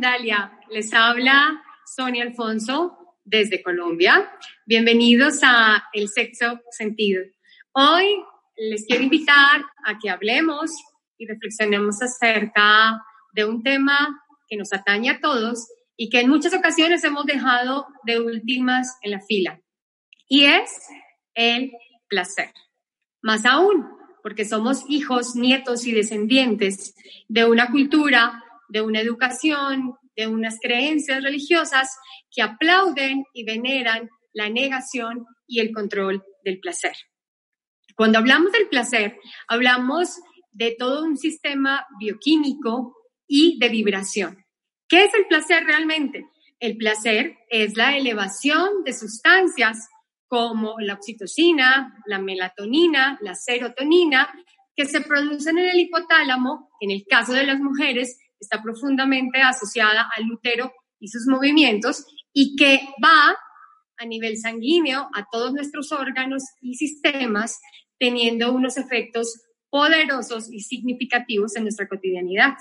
Mindalia, les habla Sonia Alfonso desde Colombia. Bienvenidos a El Sexo Sentido. Hoy les quiero invitar a que hablemos y reflexionemos acerca de un tema que nos atañe a todos y que en muchas ocasiones hemos dejado de últimas en la fila. Y es el placer. Más aún, porque somos hijos, nietos y descendientes de una cultura de una educación, de unas creencias religiosas que aplauden y veneran la negación y el control del placer. Cuando hablamos del placer, hablamos de todo un sistema bioquímico y de vibración. ¿Qué es el placer realmente? El placer es la elevación de sustancias como la oxitocina, la melatonina, la serotonina, que se producen en el hipotálamo, en el caso de las mujeres, está profundamente asociada al útero y sus movimientos y que va a nivel sanguíneo a todos nuestros órganos y sistemas teniendo unos efectos poderosos y significativos en nuestra cotidianidad.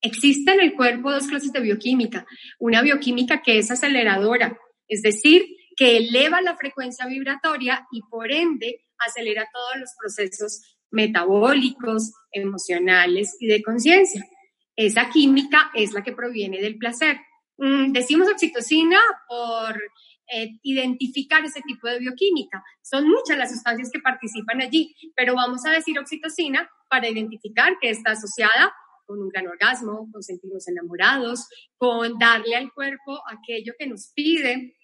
Existe en el cuerpo dos clases de bioquímica. Una bioquímica que es aceleradora, es decir, que eleva la frecuencia vibratoria y por ende acelera todos los procesos metabólicos, emocionales y de conciencia. Esa química es la que proviene del placer. Mm, decimos oxitocina por eh, identificar ese tipo de bioquímica. Son muchas las sustancias que participan allí, pero vamos a decir oxitocina para identificar que está asociada con un gran orgasmo, con sentirnos enamorados, con darle al cuerpo aquello que nos pide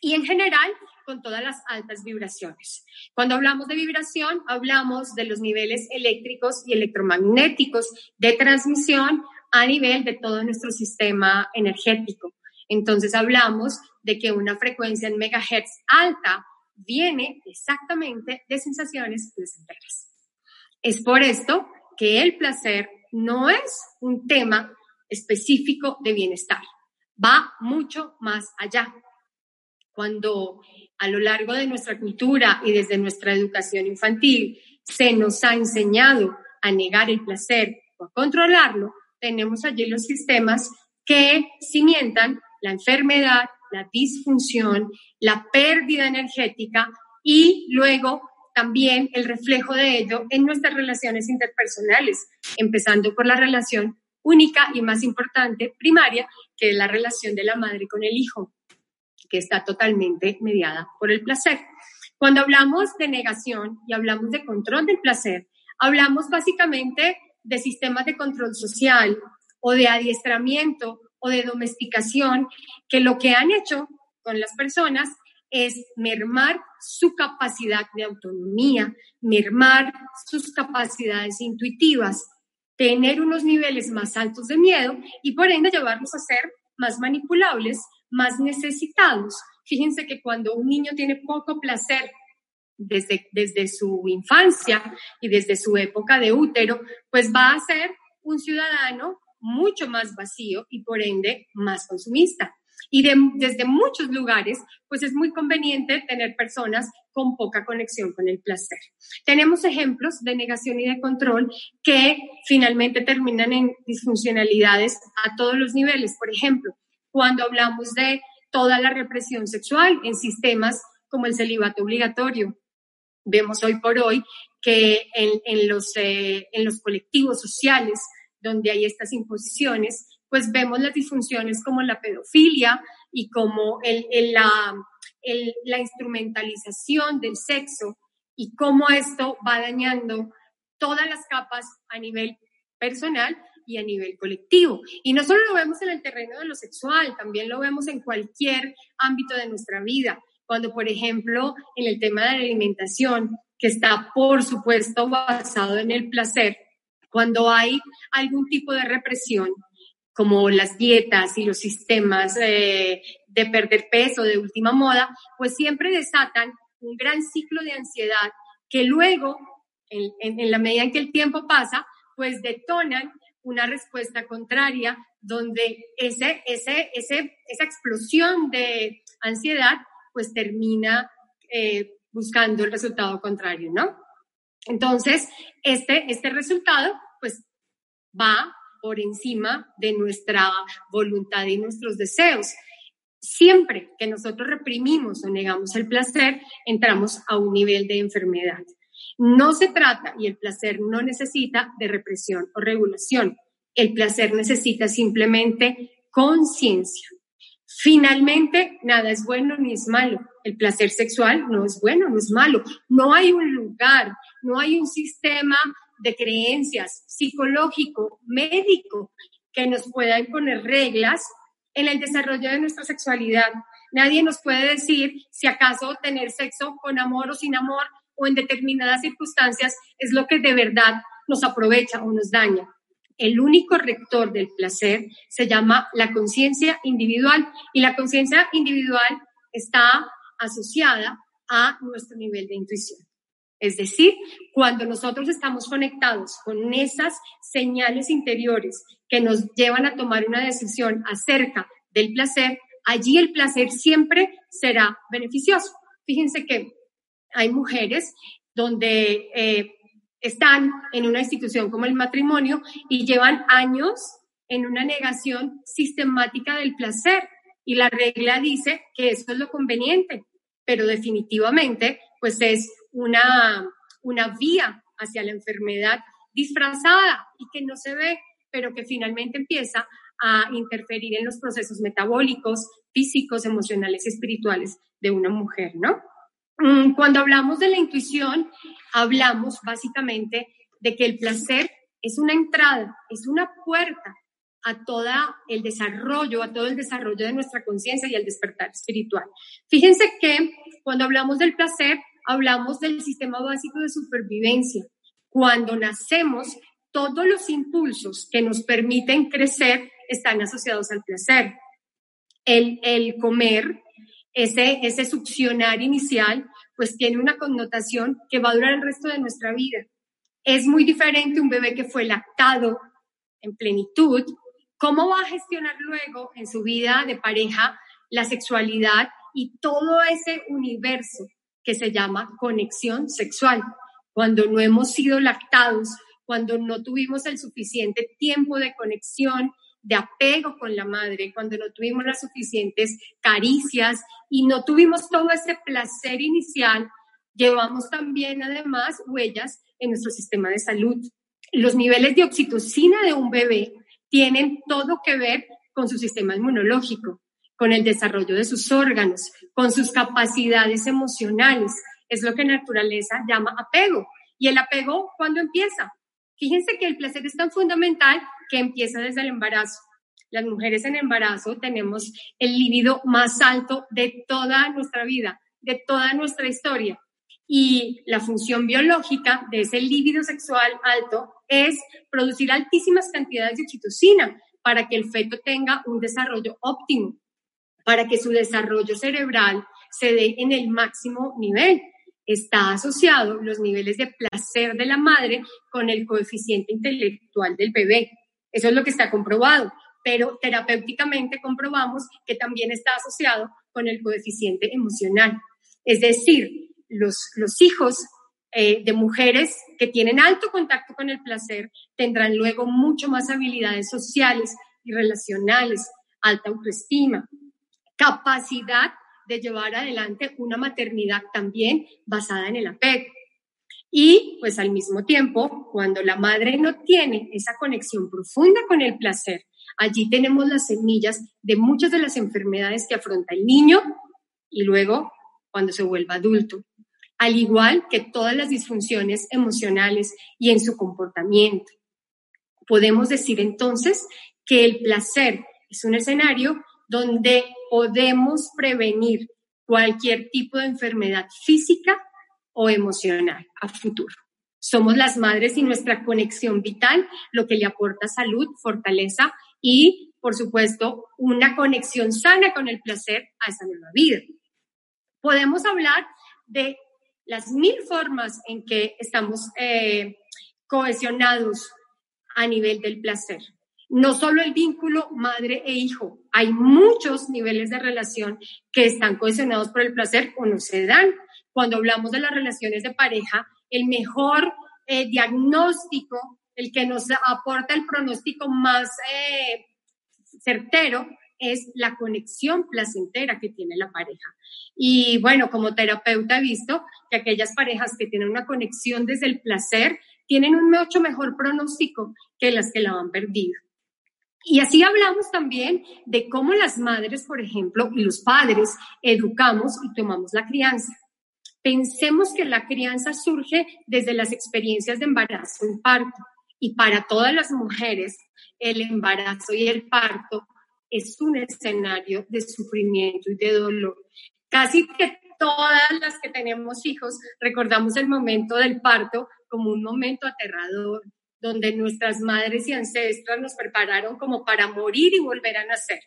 y en general con todas las altas vibraciones. Cuando hablamos de vibración, hablamos de los niveles eléctricos y electromagnéticos de transmisión a nivel de todo nuestro sistema energético. Entonces hablamos de que una frecuencia en megahertz alta viene exactamente de sensaciones placenteras. Es por esto que el placer no es un tema específico de bienestar, va mucho más allá. Cuando a lo largo de nuestra cultura y desde nuestra educación infantil se nos ha enseñado a negar el placer o a controlarlo, tenemos allí los sistemas que cimientan la enfermedad, la disfunción, la pérdida energética y luego también el reflejo de ello en nuestras relaciones interpersonales, empezando por la relación única y más importante, primaria, que es la relación de la madre con el hijo, que está totalmente mediada por el placer. Cuando hablamos de negación y hablamos de control del placer, hablamos básicamente de sistemas de control social o de adiestramiento o de domesticación que lo que han hecho con las personas es mermar su capacidad de autonomía, mermar sus capacidades intuitivas, tener unos niveles más altos de miedo y por ende llevarlos a ser más manipulables, más necesitados. Fíjense que cuando un niño tiene poco placer desde, desde su infancia y desde su época de útero, pues va a ser un ciudadano mucho más vacío y por ende más consumista. Y desde muchos lugares, pues es muy conveniente tener personas con poca conexión con el placer. Tenemos ejemplos de negación y de control que finalmente terminan en disfuncionalidades a todos los niveles. Por ejemplo, cuando hablamos de toda la represión sexual en sistemas como el celibato obligatorio, vemos hoy por hoy que en, los, eh, en los colectivos sociales donde hay estas imposiciones, pues vemos las disfunciones como la pedofilia y como el, la, la instrumentalización del sexo y cómo esto va dañando todas las capas a nivel personal y a nivel colectivo. Y no solo lo vemos en el terreno de lo sexual, también lo vemos en cualquier ámbito de nuestra vida. Cuando, por ejemplo, en el tema de la alimentación, que está, por supuesto, basado en el placer, cuando hay algún tipo de represión, como las dietas y los sistemas eh, de perder peso de última moda, pues siempre desatan un gran ciclo de ansiedad que luego, en, en, la medida en que el tiempo pasa, pues detonan una respuesta contraria donde ese, ese, ese, esa explosión de ansiedad pues termina eh, buscando el resultado contrario, ¿no? Entonces, este, este resultado pues va por encima de nuestra voluntad y nuestros deseos. Siempre que nosotros reprimimos o negamos el placer, entramos a un nivel de enfermedad. No se trata, y el placer no necesita de represión o regulación. El placer necesita simplemente conciencia. Finalmente, nada es bueno ni es malo. El placer sexual no es bueno, no es malo. No hay un lugar, no hay un sistema de creencias psicológico, médico, que nos pueda imponer reglas en el desarrollo de nuestra sexualidad. Nadie nos puede decir si acaso tener sexo con amor o sin amor o en determinadas circunstancias es lo que de verdad nos aprovecha o nos daña. El único rector del placer se llama la conciencia individual y la conciencia individual está asociada a nuestro nivel de intuición. Es decir, cuando nosotros estamos conectados con esas señales interiores que nos llevan a tomar una decisión acerca del placer, allí el placer siempre será beneficioso. Fíjense que hay mujeres donde eh, están en una institución como el matrimonio y llevan años en una negación sistemática del placer y la regla dice que eso es lo conveniente, pero definitivamente pues es una, una vía hacia la enfermedad disfrazada y que no se ve, pero que finalmente empieza a interferir en los procesos metabólicos, físicos, emocionales y espirituales de una mujer, ¿no? Mm, cuando hablamos de la intuición, hablamos básicamente de que el placer es una entrada, es una puerta a todo el desarrollo, a todo el desarrollo de nuestra conciencia y al despertar espiritual. Fíjense que cuando hablamos del placer, hablamos del sistema básico de supervivencia. Cuando nacemos, todos los impulsos que nos permiten crecer están asociados al placer. El, el comer, ese, ese succionar inicial, pues tiene una connotación que va a durar el resto de nuestra vida. Es muy diferente un bebé que fue lactado en plenitud. ¿Cómo va a gestionar luego en su vida de pareja la sexualidad y todo ese universo que se llama conexión sexual. Cuando no hemos sido lactados, cuando no tuvimos el suficiente tiempo de conexión, de apego con la madre, cuando no tuvimos las suficientes caricias y no tuvimos todo ese placer inicial, llevamos también además huellas en nuestro sistema de salud. Los niveles de oxitocina de un bebé tienen todo que ver con su sistema inmunológico con el desarrollo de sus órganos, con sus capacidades emocionales. Es lo que naturaleza llama apego. ¿Y el apego cuándo empieza? Fíjense que el placer es tan fundamental que empieza desde el embarazo. Las mujeres en embarazo tenemos el líbido más alto de toda nuestra vida, de toda nuestra historia. Y la función biológica de ese líbido sexual alto es producir altísimas cantidades de oxitocina para que el feto tenga un desarrollo óptimo para que su desarrollo cerebral se dé en el máximo nivel. está asociado los niveles de placer de la madre con el coeficiente intelectual del bebé. Eso es lo que está comprobado, pero terapéuticamente comprobamos que también está asociado con el coeficiente emocional. Es decir, los, los hijos eh, de mujeres que tienen alto contacto con el placer tendrán luego mucho más habilidades sociales y relacionales, alta autoestima, capacidad de llevar adelante una maternidad también basada en el apego. Y pues al mismo tiempo, cuando la madre no tiene esa conexión profunda con el placer, allí tenemos las semillas de muchas de las enfermedades que afronta el niño y luego cuando se vuelva adulto, al igual que todas las disfunciones emocionales y en su comportamiento. Podemos decir entonces que el placer es un escenario donde podemos prevenir cualquier tipo de enfermedad física o emocional a futuro. Somos las madres y nuestra conexión vital lo que le aporta salud, fortaleza y, por supuesto, una conexión sana con el placer a esa nueva vida. Podemos hablar de las mil formas en que estamos eh, cohesionados a nivel del placer no solo el vínculo madre e hijo, hay muchos niveles de relación que están cohesionados por el placer o no se dan. Cuando hablamos de las relaciones de pareja, el mejor eh, diagnóstico, el que nos aporta el pronóstico más eh, certero, es la conexión placentera que tiene la pareja. Y bueno, como terapeuta he visto que aquellas parejas que tienen una conexión desde el placer tienen un mucho mejor pronóstico que las que la han perdido. Y así hablamos también de cómo las madres, por ejemplo, y los padres educamos y tomamos la crianza. Pensemos que la crianza surge desde las experiencias de embarazo y parto. Y para todas las mujeres, el embarazo y el parto es un escenario de sufrimiento y de dolor. Casi que todas las que tenemos hijos recordamos el momento del parto como un momento aterrador, donde nuestras madres y ancestras nos prepararon como para morir y volver a nacer.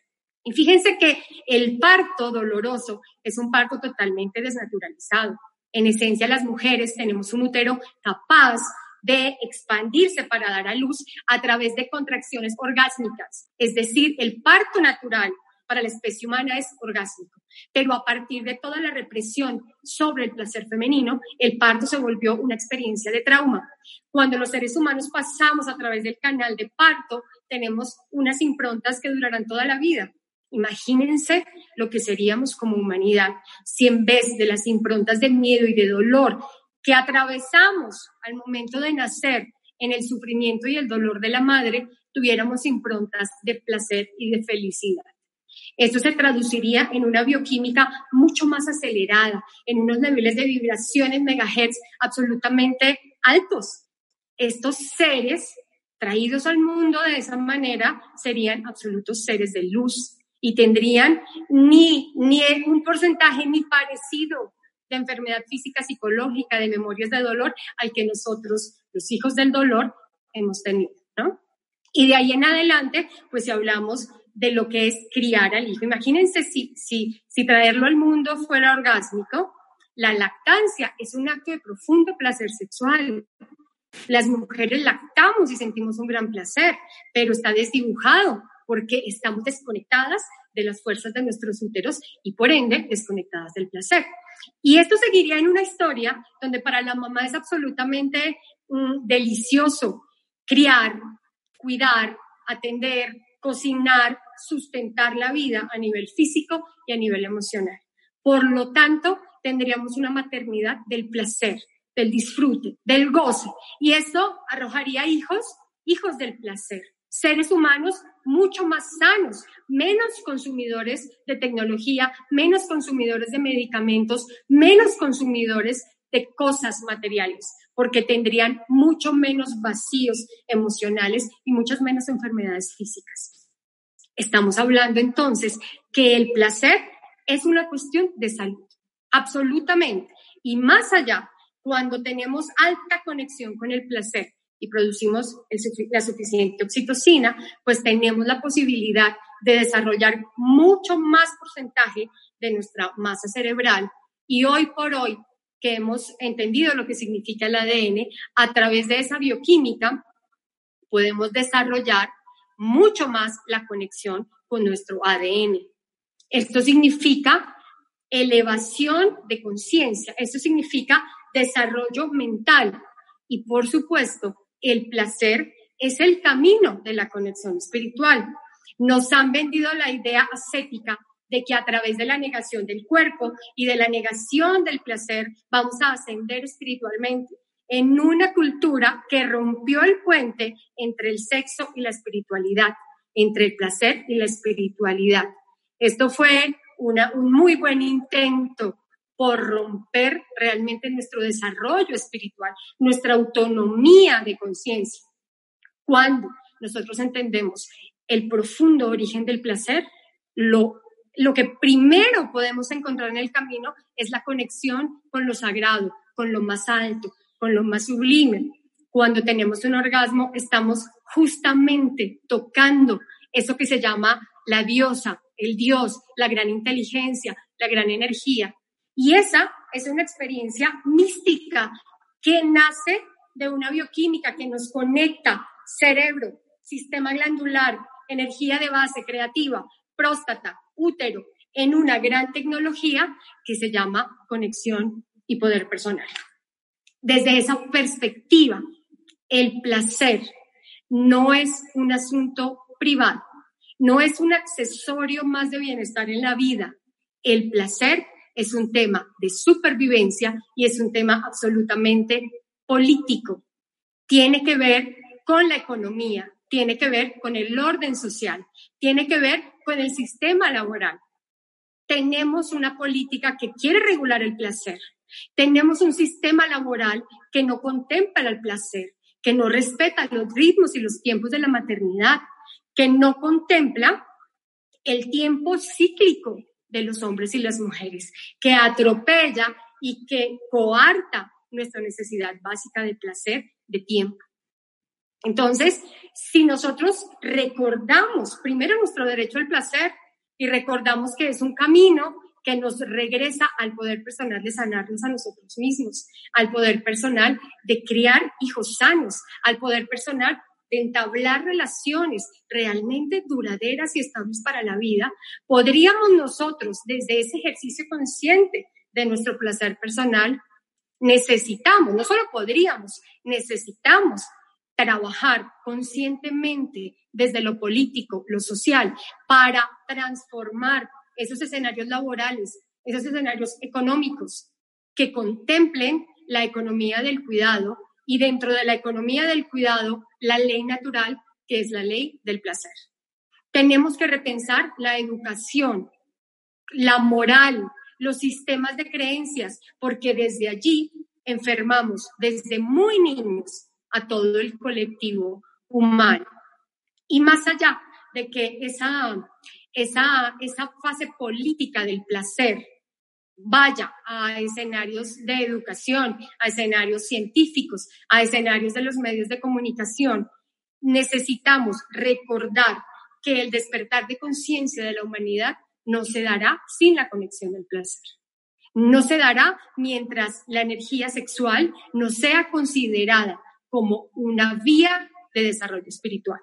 Y fíjense que el parto doloroso es un parto totalmente desnaturalizado. En esencia, las mujeres tenemos un útero capaz de expandirse para dar a luz a través de contracciones orgásmicas. Es decir, el parto natural para la especie humana es orgásmico. Pero a partir de toda la represión sobre el placer femenino, el parto se volvió una experiencia de trauma. Cuando los seres humanos pasamos a través del canal de parto, tenemos unas improntas que durarán toda la vida. Imagínense lo que seríamos como humanidad si en vez de las improntas de miedo y de dolor que atravesamos al momento de nacer en el sufrimiento y el dolor de la madre, tuviéramos improntas de placer y de felicidad. Esto se traduciría en una bioquímica mucho más acelerada, en unos niveles de vibraciones megahertz absolutamente altos. Estos seres traídos al mundo de esa manera serían absolutos seres de luz y tendrían ni, ni un porcentaje ni parecido de enfermedad física, psicológica, de memorias de dolor al que nosotros, los hijos del dolor, hemos tenido, ¿no? Y de ahí en adelante, pues si hablamos de lo que es criar al hijo. Imagínense si, si, si traerlo al mundo fuera orgásmico, la lactancia es un acto de profundo placer sexual. Las mujeres lactamos y sentimos un gran placer, pero está desdibujado porque estamos desconectadas de las fuerzas de nuestros úteros y por ende desconectadas del placer. Y esto seguiría en una historia donde para la mamá es absolutamente mm, delicioso criar, cuidar, atender, cocinar, sustentar la vida a nivel físico y a nivel emocional. Por lo tanto, tendríamos una maternidad del placer, del disfrute, del goce. Y esto arrojaría hijos, hijos del placer, seres humanos mucho más sanos, menos consumidores de tecnología, menos consumidores de medicamentos, menos consumidores de cosas materiales, porque tendrían mucho menos vacíos emocionales y muchas menos enfermedades físicas. Estamos hablando entonces que el placer es una cuestión de salud, absolutamente. Y más allá, cuando tenemos alta conexión con el placer y producimos la suficiente oxitocina, pues tenemos la posibilidad de desarrollar mucho más porcentaje de nuestra masa cerebral. Y hoy por hoy, que hemos entendido lo que significa el ADN, a través de esa bioquímica podemos desarrollar mucho más la conexión con nuestro ADN. Esto significa elevación de conciencia, esto significa desarrollo mental y por supuesto el placer es el camino de la conexión espiritual. Nos han vendido la idea ascética de que a través de la negación del cuerpo y de la negación del placer vamos a ascender espiritualmente en una cultura que rompió el puente entre el sexo y la espiritualidad, entre el placer y la espiritualidad. Esto fue una, un muy buen intento por romper realmente nuestro desarrollo espiritual, nuestra autonomía de conciencia. Cuando nosotros entendemos el profundo origen del placer, lo lo que primero podemos encontrar en el camino es la conexión con lo sagrado, con lo más alto, con lo más sublime. Cuando tenemos un orgasmo, estamos justamente tocando eso que se llama la diosa, el dios, la gran inteligencia, la gran energía. Y esa es una experiencia mística que nace de una bioquímica que nos conecta cerebro, sistema glandular, energía de base creativa, próstata, útero en una gran tecnología que se llama conexión y poder personal. Desde esa perspectiva, el placer no es un asunto privado, no es un accesorio más de bienestar en la vida. El placer es un tema de supervivencia y es un tema absolutamente político. Tiene que ver con la economía, tiene que ver con el orden social, tiene que ver con el sistema laboral. Tenemos una política que quiere regular el placer. Tenemos un sistema laboral que no contempla el placer, que no respeta los ritmos y los tiempos de la maternidad, que no contempla el tiempo cíclico de los hombres y las mujeres, que atropella y que coarta nuestra necesidad básica de placer, de tiempo. Entonces, si nosotros recordamos primero nuestro derecho al placer y recordamos que es un camino que nos regresa al poder personal de sanarnos a nosotros mismos, al poder personal de criar hijos sanos, al poder personal de entablar relaciones realmente duraderas y estables para la vida, podríamos nosotros, desde ese ejercicio consciente de nuestro placer personal, necesitamos, no solo podríamos, necesitamos trabajar conscientemente desde lo político, lo social, para transformar esos escenarios laborales, esos escenarios económicos que contemplen la economía del cuidado y dentro de la economía del cuidado, la ley natural, que es la ley del placer. Tenemos que repensar la educación, la moral, los sistemas de creencias, porque desde allí enfermamos desde muy niños a todo el colectivo humano. Y más allá de que esa, esa, esa fase política del placer vaya a escenarios de educación, a escenarios científicos, a escenarios de los medios de comunicación, necesitamos recordar que el despertar de conciencia de la humanidad no se dará sin la conexión del placer. No se dará mientras la energía sexual no sea considerada como una vía de desarrollo espiritual.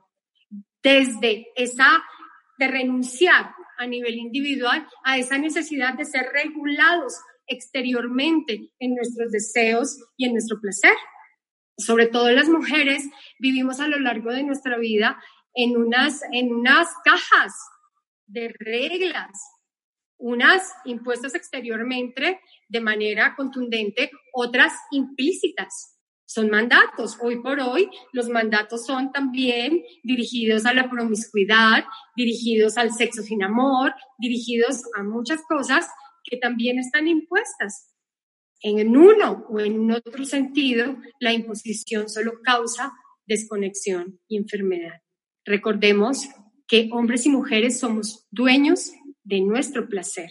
Desde esa, de renunciar a nivel individual a esa necesidad de ser regulados exteriormente en nuestros deseos y en nuestro placer. Sobre todo las mujeres vivimos a lo largo de nuestra vida en unas, en unas cajas de reglas, unas impuestas exteriormente de manera contundente, otras implícitas son mandatos. Hoy por hoy los mandatos son también dirigidos a la promiscuidad, dirigidos al sexo sin amor, dirigidos a muchas cosas que también están impuestas. En uno o en otro sentido, la imposición solo causa desconexión y enfermedad. Recordemos que hombres y mujeres somos dueños de nuestro placer,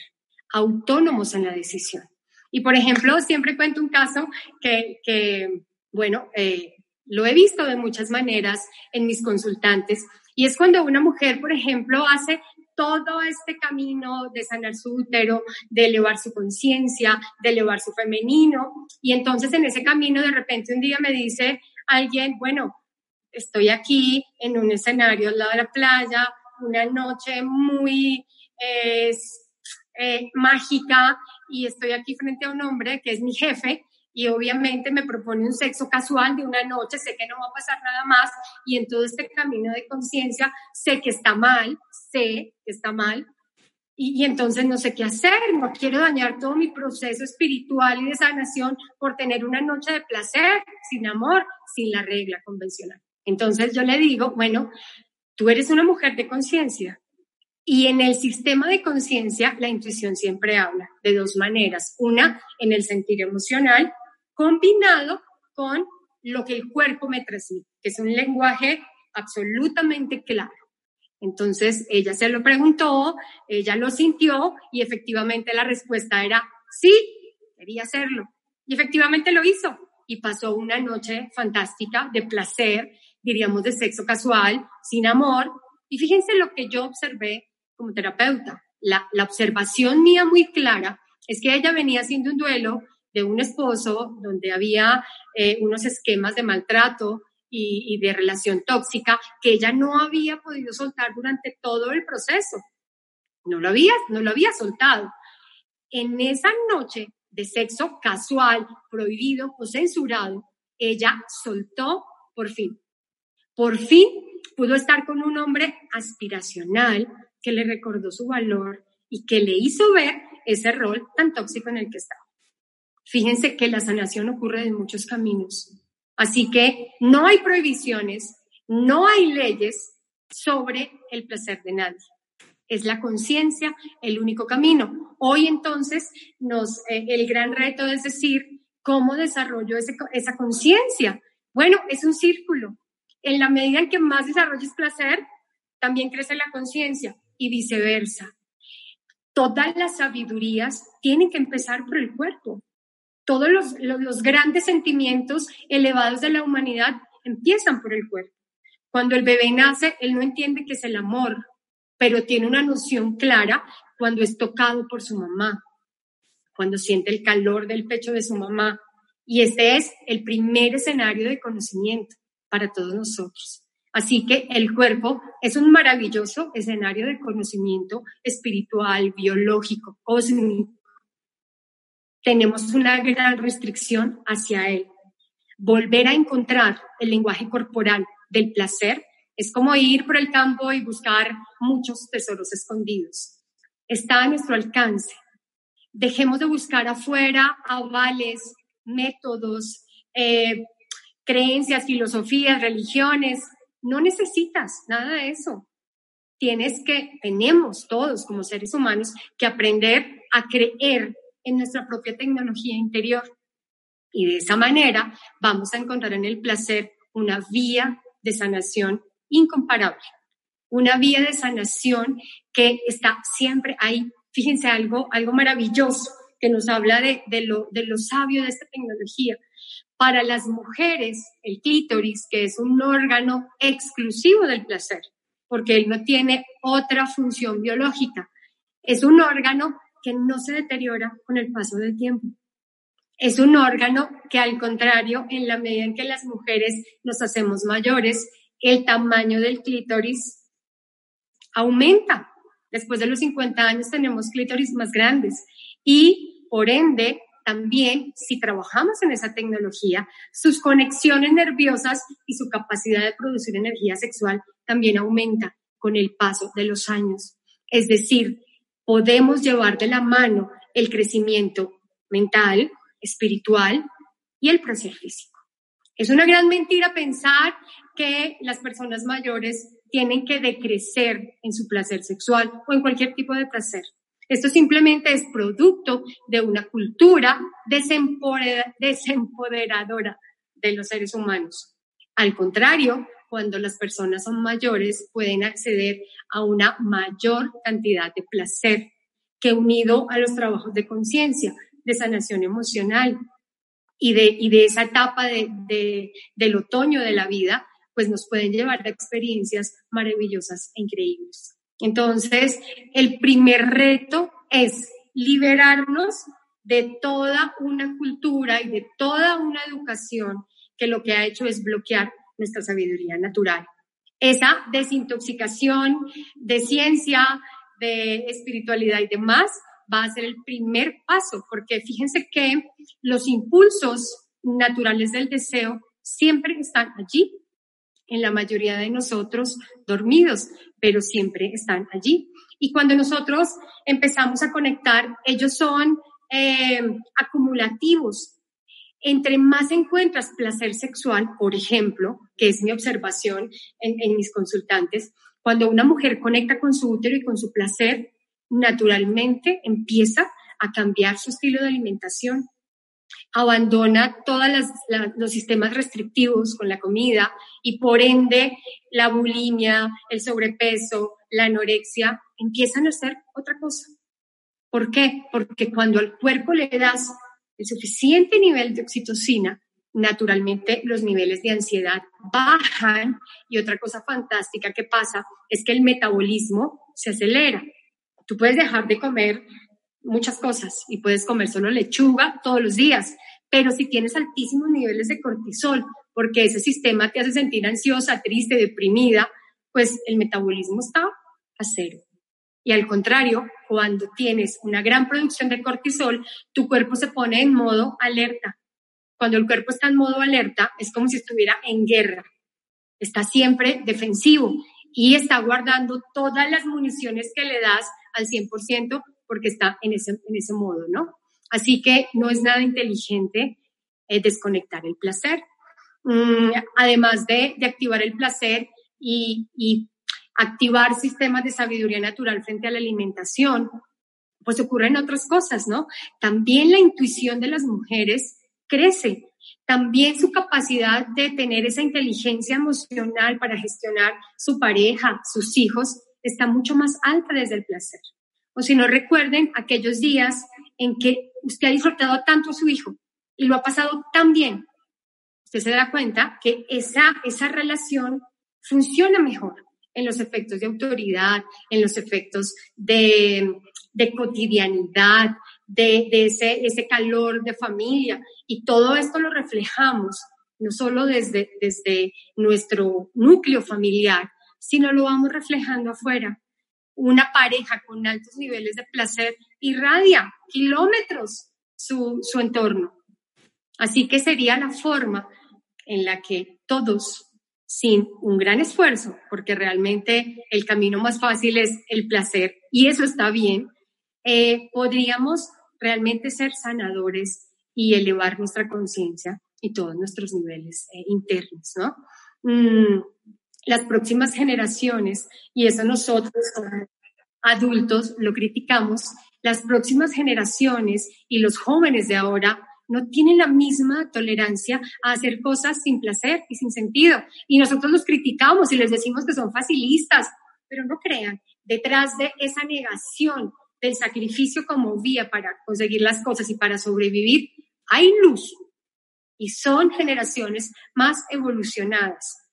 autónomos en la decisión. Y por ejemplo, siempre cuento un caso que, que bueno, eh, lo he visto de muchas maneras en mis consultantes y es cuando una mujer, por ejemplo, hace todo este camino de sanar su útero, de elevar su conciencia, de elevar su femenino. Y entonces en ese camino de repente un día me dice alguien, bueno, estoy aquí en un escenario al lado de la playa, una noche muy eh, mágica y estoy aquí frente a un hombre que es mi jefe y obviamente me propone un sexo casual de una noche, sé que no va a pasar nada más y en todo este camino de conciencia sé que está mal, sé que está mal y, entonces no sé qué hacer, no quiero dañar todo mi proceso espiritual y de sanación por tener una noche de placer, sin amor, sin la regla convencional. Entonces yo le digo, bueno, tú eres una mujer de conciencia, y en el sistema de conciencia, la intuición siempre habla de dos maneras. Una, en el sentir emocional, combinado con lo que el cuerpo me transmite, que es un lenguaje absolutamente claro. Entonces, ella se lo preguntó, ella lo sintió y efectivamente la respuesta era sí, quería hacerlo. Y efectivamente lo hizo. Y pasó una noche fantástica de placer, diríamos de sexo casual, sin amor. Y fíjense lo que yo observé como terapeuta. La, la observación mía muy clara es que ella venía haciendo un duelo de un esposo donde había eh, unos esquemas de maltrato y, y, de relación tóxica que ella no había podido soltar durante todo el proceso. No lo había, no lo había soltado. En esa noche de sexo casual, prohibido o censurado, ella soltó por fin. Por fin pudo estar con un hombre aspiracional, que le recordó su valor y que le hizo ver ese rol tan tóxico en el que estaba. Fíjense que la sanación ocurre en muchos caminos. Así que no hay prohibiciones, no hay leyes sobre el placer de nadie. Es la conciencia el único camino. Hoy entonces nos, eh, el gran reto es decir, ¿cómo desarrollo esa conciencia? Bueno, es un círculo. En la medida en que más desarrolles placer, también crece la conciencia y viceversa. Todas las sabidurías tienen que empezar por el cuerpo. Todos los, los, grandes sentimientos elevados de la humanidad empiezan por el cuerpo. Cuando el bebé nace, él no entiende qué es el amor, pero tiene una noción clara cuando es tocado por su mamá, cuando siente el calor del pecho de su mamá. Y este es el primer escenario de conocimiento para todos nosotros. Así que el cuerpo es un maravilloso escenario de conocimiento espiritual, biológico, cósmico. Tenemos una gran restricción hacia él. Volver a encontrar el lenguaje corporal del placer es como ir por el campo y buscar muchos tesoros escondidos. Está a nuestro alcance. Dejemos de buscar afuera avales, métodos, eh, creencias, filosofías, religiones no necesitas nada de eso. Tienes que, tenemos todos como seres humanos que aprender a creer en nuestra propia tecnología interior. Y de esa manera vamos a encontrar en el placer una vía de sanación incomparable, una vía de sanación que está siempre ahí. Fíjense algo, algo maravilloso que nos habla de, de, lo, de lo sabio de esta tecnología. Para las mujeres, el clítoris, que es un órgano exclusivo del placer, porque él no tiene otra función biológica, es un órgano que no se deteriora con el paso del tiempo. Es un órgano que al contrario, en la medida en que las mujeres nos hacemos mayores, el tamaño del clítoris aumenta. Después de los 50 años tenemos clítoris más grandes y por ende también, si trabajamos en esa tecnología, sus conexiones nerviosas y su capacidad de producir energía sexual también aumenta con el paso de los años. Es decir, podemos llevar de la mano el crecimiento mental, espiritual y el placer físico. Es una gran mentira pensar que las personas mayores tienen que decrecer en su placer sexual o en cualquier tipo de placer. Esto simplemente es producto de una cultura desempoderadora de los seres humanos. Al contrario, cuando las personas son mayores pueden acceder a una mayor cantidad de placer que unido a los trabajos de conciencia, de sanación emocional y de, y de esa etapa de, de, del otoño de la vida, pues nos pueden llevar a experiencias maravillosas e increíbles. Entonces, el primer reto es liberarnos de toda una cultura y de toda una educación que lo que ha hecho es bloquear nuestra sabiduría natural. Esa desintoxicación de ciencia, de espiritualidad y demás va a ser el primer paso, porque fíjense que los impulsos naturales del deseo siempre están allí, en la mayoría de nosotros dormidos, pero siempre están allí. Y cuando nosotros empezamos a conectar, ellos son eh, acumulativos. Entre más encuentras placer sexual, por ejemplo, que es mi observación en, mis consultantes, cuando una mujer conecta con su útero y con su placer, naturalmente empieza a cambiar su estilo de alimentación, abandona todos los sistemas restrictivos con la comida y por ende la bulimia, el sobrepeso, la anorexia empiezan a ser otra cosa. ¿Por qué? Porque cuando al cuerpo le das el suficiente nivel de oxitocina, naturalmente los niveles de ansiedad bajan y otra cosa fantástica que pasa es que el metabolismo se acelera. Tú puedes dejar de comer muchas cosas y puedes comer solo lechuga todos los días, pero si tienes altísimos niveles de cortisol, porque ese sistema te hace sentir ansiosa, triste, deprimida, pues el metabolismo está a cero. Y al contrario, cuando tienes una gran producción de cortisol, tu cuerpo se pone en modo alerta. Cuando el cuerpo está en modo alerta, es como si estuviera en guerra. Está siempre defensivo y está guardando todas las municiones que le das al 100% porque está en ese, en ese modo, ¿no? Así que no es nada inteligente eh, desconectar el placer. Mm, además de, activar el placer y activar sistemas de sabiduría natural frente a la alimentación, pues ocurren otras cosas, ¿no? También la intuición de las mujeres crece. También su capacidad de tener esa inteligencia emocional para gestionar su pareja, sus hijos, está mucho más alta desde el placer. O si no recuerden aquellos días en que usted ha disfrutado tanto a su hijo y lo ha pasado tan bien, usted se da cuenta que esa, esa relación funciona mejor en los efectos de autoridad, en los efectos de, de cotidianidad, de, de, ese, ese calor de familia. Y todo esto lo reflejamos no solo desde, desde nuestro núcleo familiar, sino lo vamos reflejando afuera una pareja con altos niveles de placer irradia kilómetros su, su entorno. Así que sería la forma en la que todos, sin un gran esfuerzo, porque realmente el camino más fácil es el placer, y eso está bien, eh, podríamos realmente ser sanadores y elevar nuestra conciencia y todos nuestros niveles eh, internos, ¿no? Mm, las próximas generaciones, y eso nosotros adultos lo criticamos, las próximas generaciones y los jóvenes de ahora no tienen la misma tolerancia a hacer cosas sin placer y sin sentido. Y nosotros los criticamos y les decimos que son facilistas, pero no crean, detrás de esa negación del sacrificio como vía para conseguir las cosas y para sobrevivir, hay luz. Y son generaciones más evolucionadas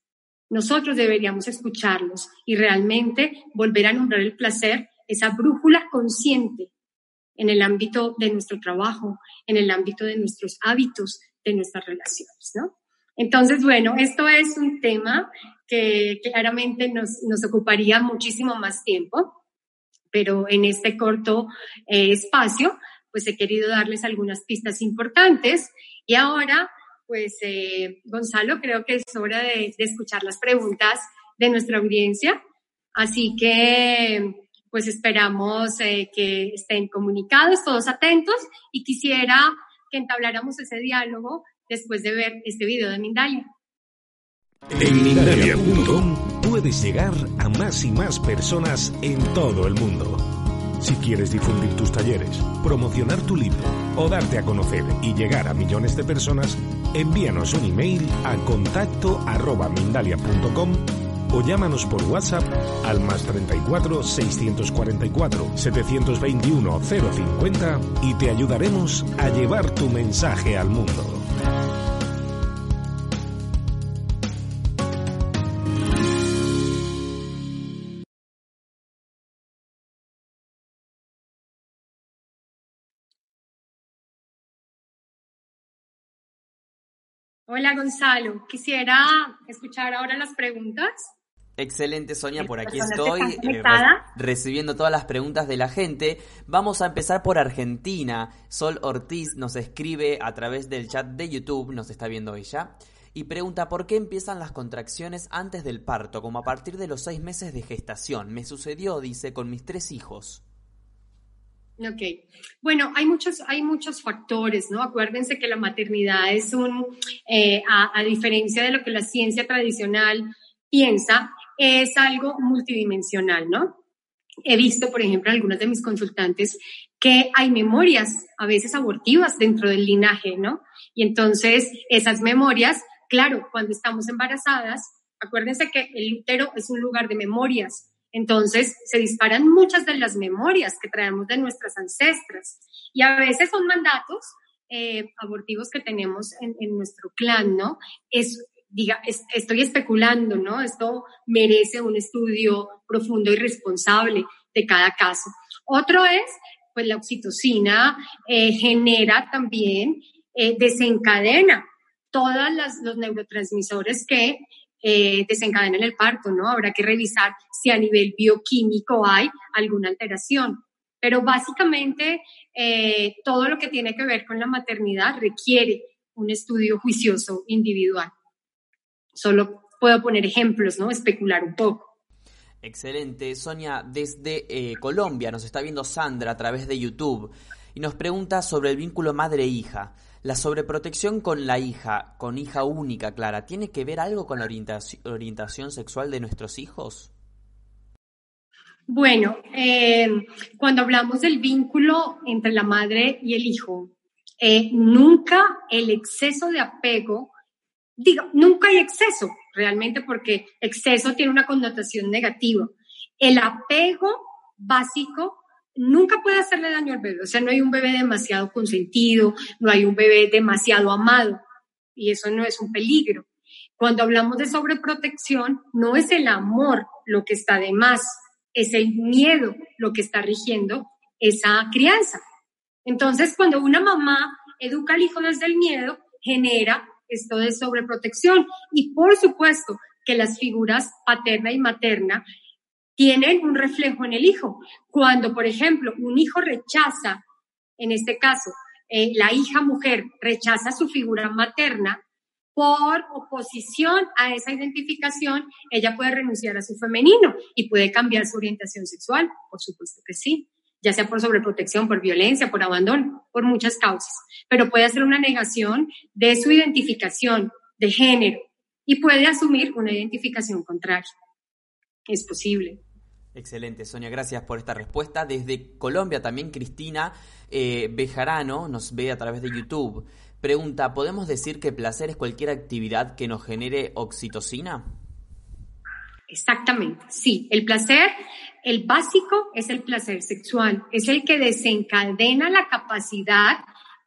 nosotros deberíamos escucharlos y realmente volver a nombrar el placer, esa brújula consciente en el ámbito de nuestro trabajo, en el ámbito de nuestros hábitos, de nuestras relaciones, ¿no? Entonces, bueno, esto es un tema que claramente nos, nos ocuparía muchísimo más tiempo, pero en este corto eh, espacio, pues he querido darles algunas pistas importantes y ahora pues eh, Gonzalo, creo que es hora de, escuchar las preguntas de nuestra audiencia. Así que, pues esperamos eh, que estén comunicados, todos atentos, y quisiera que entabláramos ese diálogo después de ver este video de Mindalia. En Mindalia.com puedes llegar a más y más personas en todo el mundo. Si quieres difundir tus talleres, promocionar tu libro o darte a conocer y llegar a millones de personas, envíanos un email a contacto arroba mindalia.com o llámanos por WhatsApp al más 34 644 721 050 y te ayudaremos a llevar tu mensaje al mundo. Hola Gonzalo, quisiera escuchar ahora las preguntas. Excelente, Sonia, por aquí estoy eh, recibiendo todas las preguntas de la gente. Vamos a empezar por Argentina. Sol Ortiz nos escribe a través del chat de YouTube, nos está viendo ella, y pregunta por qué empiezan las contracciones antes del parto, como a partir de los seis meses de gestación. Me sucedió, dice, con mis tres hijos. Ok, bueno, hay muchos, hay muchos factores, ¿no? Acuérdense que la maternidad es un, eh, a, diferencia de lo que la ciencia tradicional piensa, es algo multidimensional, ¿no? He visto, por ejemplo, en algunos de mis consultantes que hay memorias a veces abortivas dentro del linaje, ¿no? Y entonces esas memorias, claro, cuando estamos embarazadas, acuérdense que el útero es un lugar de memorias, entonces se disparan muchas de las memorias que traemos de nuestras ancestras y a veces son mandatos eh, abortivos que tenemos en, nuestro clan, ¿no? Es, diga, estoy especulando, ¿no? Esto merece un estudio profundo y responsable de cada caso. Otro es, pues la oxitocina eh, genera también, eh, desencadena todos los neurotransmisores que eh, desencadenan el parto, ¿no? Habrá que revisar si a nivel bioquímico hay alguna alteración. Pero básicamente todo lo que tiene que ver con la maternidad requiere un estudio juicioso individual. Solo puedo poner ejemplos, ¿no? Especular un poco. Excelente. Sonia, desde eh, Colombia nos está viendo Sandra a través de YouTube y nos pregunta sobre el vínculo madre-hija. La sobreprotección con la hija, con hija única, Clara, ¿tiene que ver algo con la orientación, sexual de nuestros hijos? Bueno, eh, cuando hablamos del vínculo entre la madre y el hijo, eh, nunca el exceso de apego, digo, nunca hay exceso realmente porque exceso tiene una connotación negativa. El apego básico nunca puede hacerle daño al bebé. O sea, no hay un bebé demasiado consentido, no hay un bebé demasiado amado. Y eso no es un peligro. Cuando hablamos de sobreprotección, no es el amor lo que está de más, es el miedo lo que está rigiendo esa crianza. Entonces, cuando una mamá educa al hijo desde el miedo, genera esto de sobreprotección. Y por supuesto que las figuras paterna y materna tienen un reflejo en el hijo. Cuando, por ejemplo, un hijo rechaza, en este caso, eh, la hija mujer rechaza su figura materna, por oposición a esa identificación, ella puede renunciar a su femenino y puede cambiar su orientación sexual, por supuesto que sí, ya sea por sobreprotección, por violencia, por abandono, por muchas causas, pero puede hacer una negación de su identificación de género y puede asumir una identificación contraria es posible. Excelente, Sonia, gracias por esta respuesta. Desde Colombia también Cristina eh, Bejarano nos ve a través de YouTube. Pregunta, ¿podemos decir que placer es cualquier actividad que nos genere oxitocina? Exactamente, sí. El placer, el básico es el placer sexual, es el que desencadena la capacidad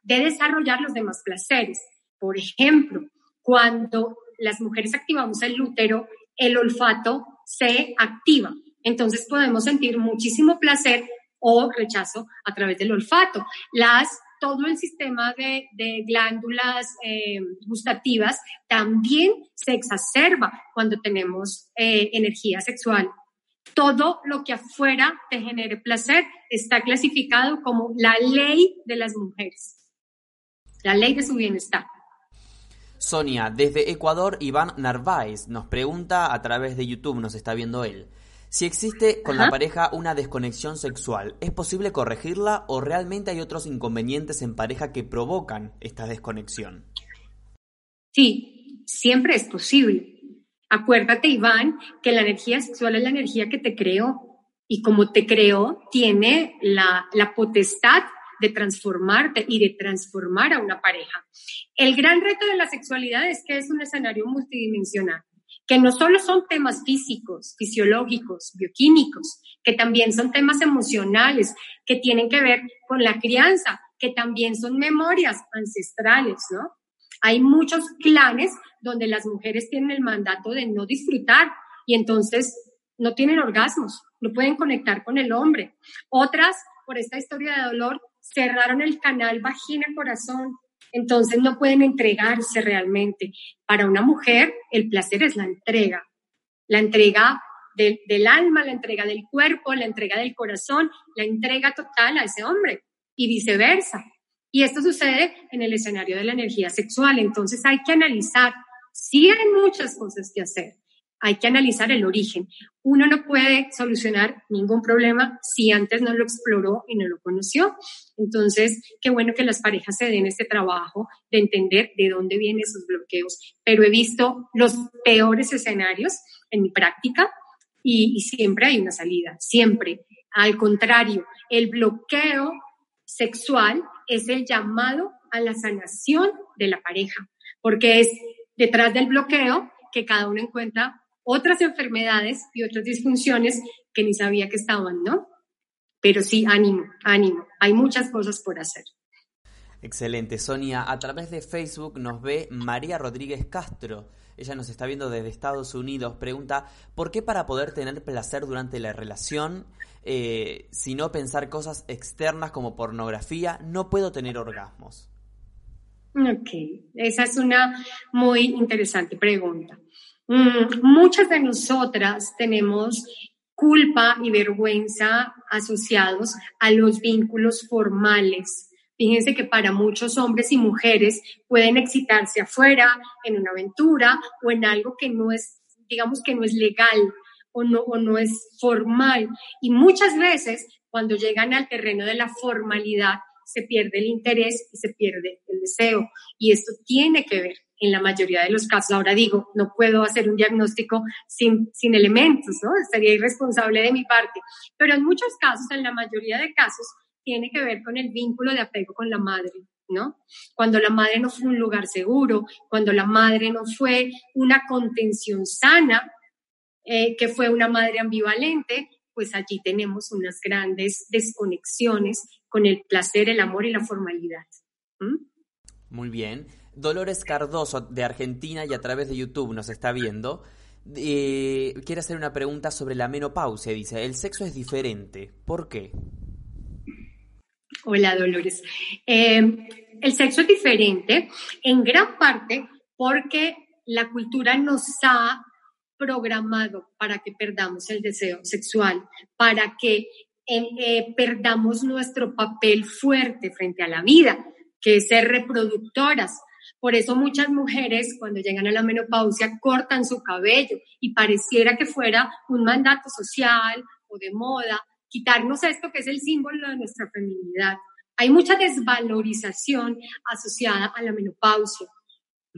de desarrollar los demás placeres. Por ejemplo, cuando las mujeres activamos el útero, el olfato se activa. Entonces podemos sentir muchísimo placer o rechazo a través del olfato. Las, todo el sistema de, glándulas eh, gustativas también se exacerba cuando tenemos eh, energía sexual. Todo lo que afuera te genere placer está clasificado como la ley de las mujeres, la ley de su bienestar. Sonia, desde Ecuador, Iván Narváez nos pregunta a través de YouTube, nos está viendo él. Si existe con la pareja una desconexión sexual, ¿es posible corregirla o realmente hay otros inconvenientes en pareja que provocan esta desconexión? Sí, siempre es posible. Acuérdate, Iván, que la energía sexual es la energía que te creó y como te creó, tiene la, la potestad de transformarte y de transformar a una pareja. El gran reto de la sexualidad es que es un escenario multidimensional, que no solo son temas físicos, fisiológicos, bioquímicos, que también son temas emocionales, que tienen que ver con la crianza, que también son memorias ancestrales, ¿no? Hay muchos clanes donde las mujeres tienen el mandato de no disfrutar y entonces no tienen orgasmos, no pueden conectar con el hombre. Otras, por esta historia de dolor, cerraron el canal vagina-corazón. Entonces no pueden entregarse realmente. Para una mujer, el placer es la entrega. La entrega del, alma, la entrega del cuerpo, la entrega del corazón, la entrega total a ese hombre y viceversa. Y esto sucede en el escenario de la energía sexual. Entonces hay que analizar. Sí hay muchas cosas que hacer. Hay que analizar el origen. Uno no puede solucionar ningún problema si antes no lo exploró y no lo conoció. Entonces, qué bueno que las parejas se den este trabajo de entender de dónde vienen esos bloqueos. Pero he visto los peores escenarios en mi práctica y, y siempre hay una salida, siempre. Al contrario, el bloqueo sexual es el llamado a la sanación de la pareja, porque es detrás del bloqueo que cada uno encuentra otras enfermedades y otras disfunciones que ni sabía que estaban, ¿no? Pero sí, ánimo, ánimo. Hay muchas cosas por hacer. Excelente, Sonia. A través de Facebook nos ve María Rodríguez Castro. Ella nos está viendo desde Estados Unidos. Pregunta, ¿por qué para poder tener placer durante la relación eh, si no pensar cosas externas como pornografía, no puedo tener orgasmos? Ok, esa es una muy interesante pregunta. Mm, muchas de nosotras tenemos culpa y vergüenza asociados a los vínculos formales. Fíjense que para muchos hombres y mujeres pueden excitarse afuera, en una aventura o en algo que no es, digamos que no es legal, o no, o no es formal. Y muchas veces cuando llegan al terreno de la formalidad se pierde el interés y se pierde el deseo. Y esto tiene que ver en la mayoría de los casos. Ahora digo, no puedo hacer un diagnóstico sin, sin elementos, ¿no? Sería irresponsable de mi parte. Pero en muchos casos, en la mayoría de casos, tiene que ver con el vínculo de apego con la madre. ¿No? Cuando la madre no fue un lugar seguro, cuando la madre no fue una contención sana, eh, que fue una madre ambivalente, pues allí tenemos unas grandes desconexiones con el placer, el amor y la formalidad. Muy bien. Dolores Cardoso de Argentina y a través de YouTube nos está viendo. Eh, quiere hacer una pregunta sobre la menopausia. Dice, el sexo es diferente. ¿Por qué? Hola Dolores. Eh, el sexo es diferente en gran parte porque la cultura nos ha programado para que perdamos el deseo sexual, para que eh, perdamos nuestro papel fuerte frente a la vida, que es ser reproductoras. Por eso muchas mujeres cuando llegan a la menopausia cortan su cabello y pareciera que fuera un mandato social o de moda, quitarnos esto que es el símbolo de nuestra feminidad. Hay mucha desvalorización asociada a la menopausia.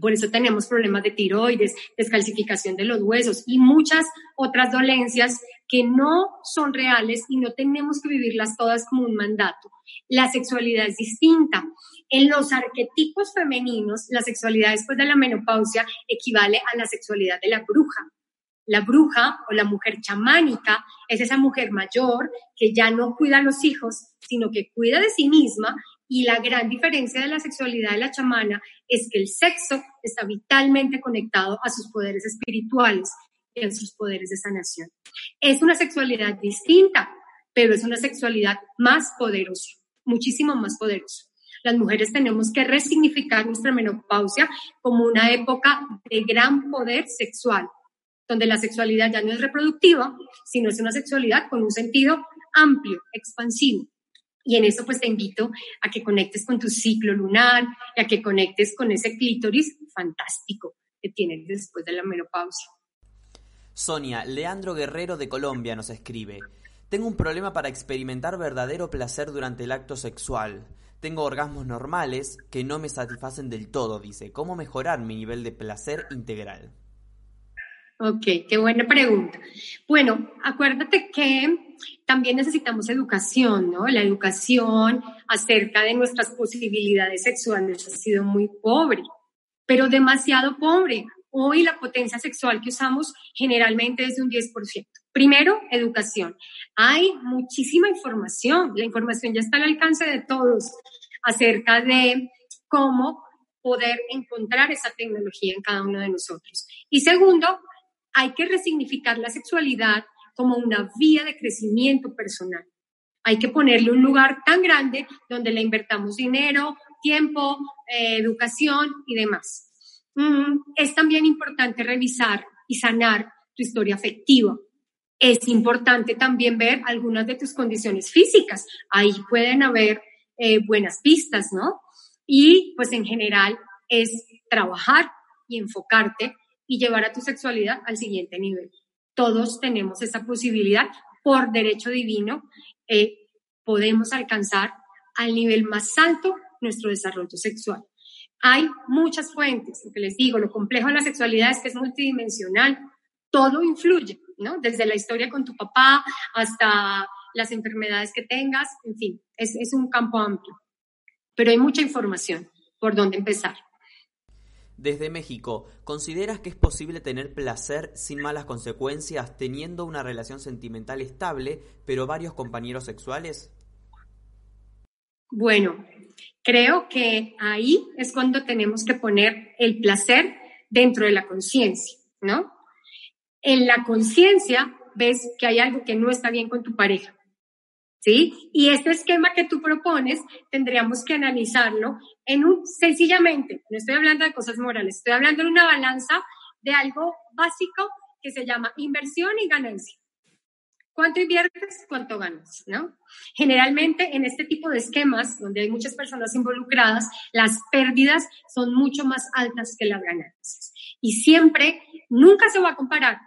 Por eso tenemos problemas de tiroides, descalcificación de los huesos y muchas otras dolencias que no son reales y no tenemos que vivirlas todas como un mandato. La sexualidad es distinta. En los arquetipos femeninos, la sexualidad después de la menopausia equivale a la sexualidad de la bruja. La bruja o la mujer chamánica es esa mujer mayor que ya no cuida a los hijos, sino que cuida de sí misma y la gran diferencia de la sexualidad de la chamana es que el sexo está vitalmente conectado a sus poderes espirituales a sus poderes de sanación. Es una sexualidad distinta, pero es una sexualidad más poderosa, muchísimo más poderosa. Las mujeres tenemos que resignificar nuestra menopausia como una época de gran poder sexual, donde la sexualidad ya no es reproductiva, sino es una sexualidad con un sentido amplio, expansivo. Y en eso pues te invito a que conectes con tu ciclo lunar y a que conectes con ese clítoris fantástico que tienes después de la menopausia. Sonia, Leandro Guerrero de Colombia nos escribe, tengo un problema para experimentar verdadero placer durante el acto sexual. Tengo orgasmos normales que no me satisfacen del todo, dice. ¿Cómo mejorar mi nivel de placer integral? Ok, qué buena pregunta. Bueno, acuérdate que también necesitamos educación, ¿no? La educación acerca de nuestras posibilidades sexuales ha sido muy pobre, pero demasiado pobre. Hoy la potencia sexual que usamos generalmente es de un 10%. Primero, educación. Hay muchísima información. La información ya está al alcance de todos acerca de cómo poder encontrar esa tecnología en cada uno de nosotros. Y segundo, hay que resignificar la sexualidad como una vía de crecimiento personal. Hay que ponerle un lugar tan grande donde le invertamos dinero, tiempo, eh, educación y demás. Es también importante revisar y sanar tu historia afectiva. Es importante también ver algunas de tus condiciones físicas. Ahí pueden haber eh, buenas pistas, ¿no? Y pues en general es trabajar y enfocarte y llevar a tu sexualidad al siguiente nivel. Todos tenemos esa posibilidad por derecho divino. Eh, podemos alcanzar al nivel más alto nuestro desarrollo sexual. Hay muchas fuentes, lo que les digo, lo complejo de la sexualidad es que es multidimensional, todo influye, ¿no? Desde la historia con tu papá hasta las enfermedades que tengas, en fin, es, es un campo amplio. Pero hay mucha información por dónde empezar. Desde México, ¿consideras que es posible tener placer sin malas consecuencias teniendo una relación sentimental estable, pero varios compañeros sexuales? Bueno, creo que ahí es cuando tenemos que poner el placer dentro de la conciencia, ¿no? En la conciencia ves que hay algo que no está bien con tu pareja, ¿sí? Y este esquema que tú propones tendríamos que analizarlo en un, sencillamente, no estoy hablando de cosas morales, estoy hablando de una balanza de algo básico que se llama inversión y ganancia. ¿Cuánto inviertes? ¿Cuánto ganas? ¿no? Generalmente en este tipo de esquemas, donde hay muchas personas involucradas, las pérdidas son mucho más altas que las ganancias. Y siempre, nunca se va a comparar,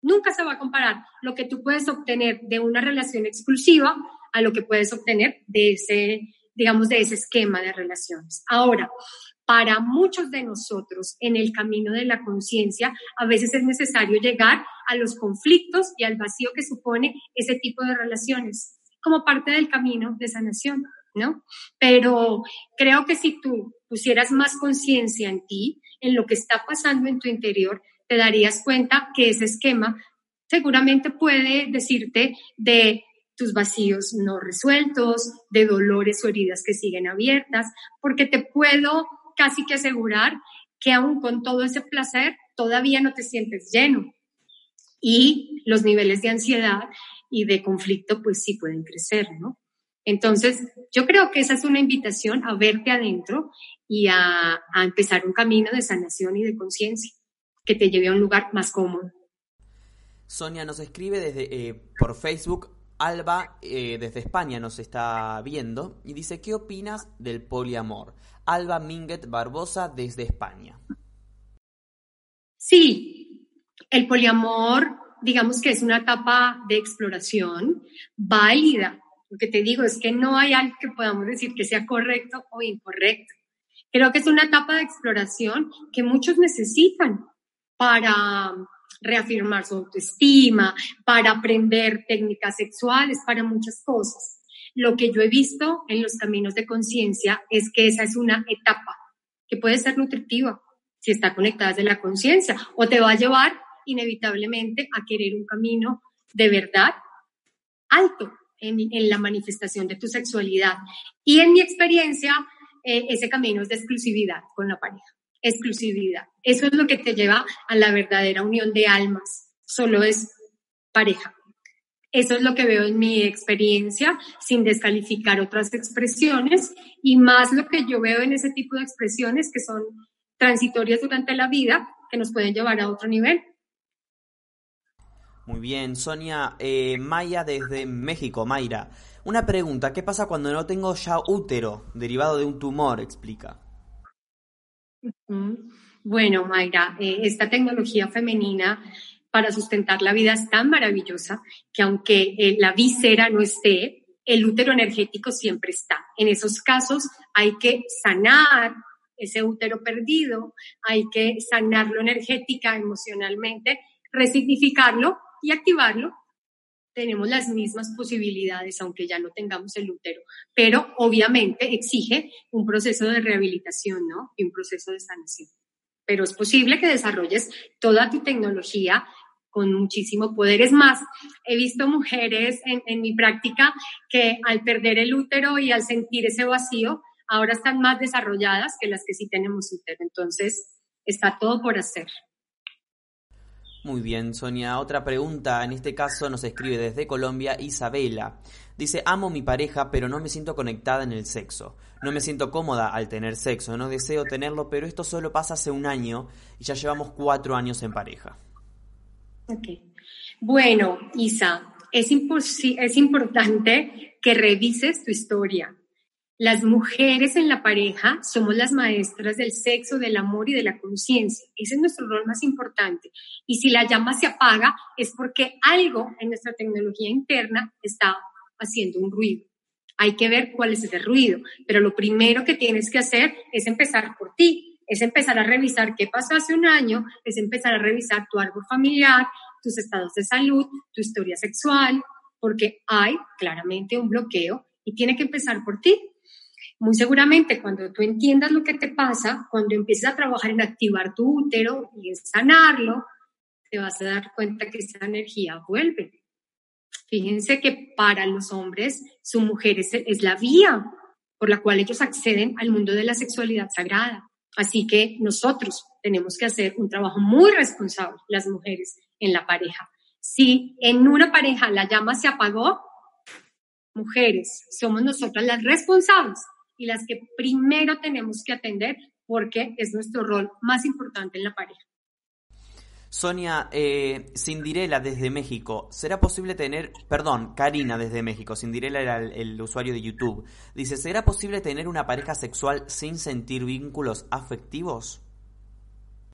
nunca se va a comparar lo que tú puedes obtener de una relación exclusiva a lo que puedes obtener de ese, digamos, de ese esquema de relaciones. Ahora, para muchos de nosotros en el camino de la conciencia, a veces es necesario llegar a los conflictos y al vacío que supone ese tipo de relaciones como parte del camino de sanación, ¿no? Pero creo que si tú pusieras más conciencia en ti, en lo que está pasando en tu interior, te darías cuenta que ese esquema seguramente puede decirte de tus vacíos no resueltos, de dolores o heridas que siguen abiertas, porque te puedo casi que asegurar que aún con todo ese placer todavía no te sientes lleno. Y los niveles de ansiedad y de conflicto pues sí pueden crecer, ¿no? Entonces, yo creo que esa es una invitación a verte adentro y a, empezar un camino de sanación y de conciencia que te lleve a un lugar más cómodo. Sonia nos escribe desde eh, por Facebook. Alba eh, desde España nos está viendo y dice, ¿qué opinas del poliamor? Alba Minguet Barbosa desde España. Sí, el poliamor, digamos que es una etapa de exploración válida. Lo que te digo es que no hay algo que podamos decir que sea correcto o incorrecto. Creo que es una etapa de exploración que muchos necesitan para reafirmar su autoestima, para aprender técnicas sexuales, para muchas cosas. Lo que yo he visto en los caminos de conciencia es que esa es una etapa que puede ser nutritiva si está conectada desde la conciencia o te va a llevar inevitablemente a querer un camino de verdad alto en, la manifestación de tu sexualidad. Y en mi experiencia, eh, ese camino es de exclusividad con la pareja. Exclusividad. Eso es lo que te lleva a la verdadera unión de almas. Solo es pareja. Eso es lo que veo en mi experiencia, sin descalificar otras expresiones y más lo que yo veo en ese tipo de expresiones que son transitorias durante la vida, que nos pueden llevar a otro nivel. Muy bien, Sonia eh, Maya desde México, Mayra. Una pregunta, ¿qué pasa cuando no tengo ya útero derivado de un tumor? Explica. Bueno, Mayra, eh, esta tecnología femenina para sustentar la vida es tan maravillosa que aunque eh, la visera no esté, el útero energético siempre está. En esos casos hay que sanar ese útero perdido, hay que sanarlo energética, emocionalmente, resignificarlo y activarlo. Tenemos las mismas posibilidades, aunque ya no tengamos el útero, pero obviamente exige un proceso de rehabilitación, ¿no? Y un proceso de sanación. Pero es posible que desarrolles toda tu tecnología con muchísimo poder. Es más, he visto mujeres en, mi práctica que al perder el útero y al sentir ese vacío, ahora están más desarrolladas que las que sí tenemos útero. Entonces, está todo por hacer. Muy bien, Sonia. Otra pregunta, en este caso nos escribe desde Colombia Isabela. Dice, amo mi pareja, pero no me siento conectada en el sexo. No me siento cómoda al tener sexo, no deseo tenerlo, pero esto solo pasa hace un año y ya llevamos cuatro años en pareja. Ok. Bueno, Isa, es, es importante que revises tu historia. Las mujeres en la pareja somos las maestras del sexo, del amor y de la conciencia. Ese es nuestro rol más importante. Y si la llama se apaga es porque algo en nuestra tecnología interna está haciendo un ruido. Hay que ver cuál es ese ruido. Pero lo primero que tienes que hacer es empezar por ti. Es empezar a revisar qué pasó hace un año, es empezar a revisar tu árbol familiar, tus estados de salud, tu historia sexual, porque hay claramente un bloqueo y tiene que empezar por ti. Muy seguramente cuando tú entiendas lo que te pasa, cuando empieces a trabajar en activar tu útero y en sanarlo, te vas a dar cuenta que esa energía vuelve. Fíjense que para los hombres su mujer es, es la vía por la cual ellos acceden al mundo de la sexualidad sagrada. Así que nosotros tenemos que hacer un trabajo muy responsable, las mujeres, en la pareja. Si en una pareja la llama se apagó, mujeres, somos nosotras las responsables y las que primero tenemos que atender porque es nuestro rol más importante en la pareja. Sonia, eh, Cindirela desde México, ¿será posible tener, perdón, Karina desde México, Cindirela era el, usuario de YouTube, dice, ¿será posible tener una pareja sexual sin sentir vínculos afectivos?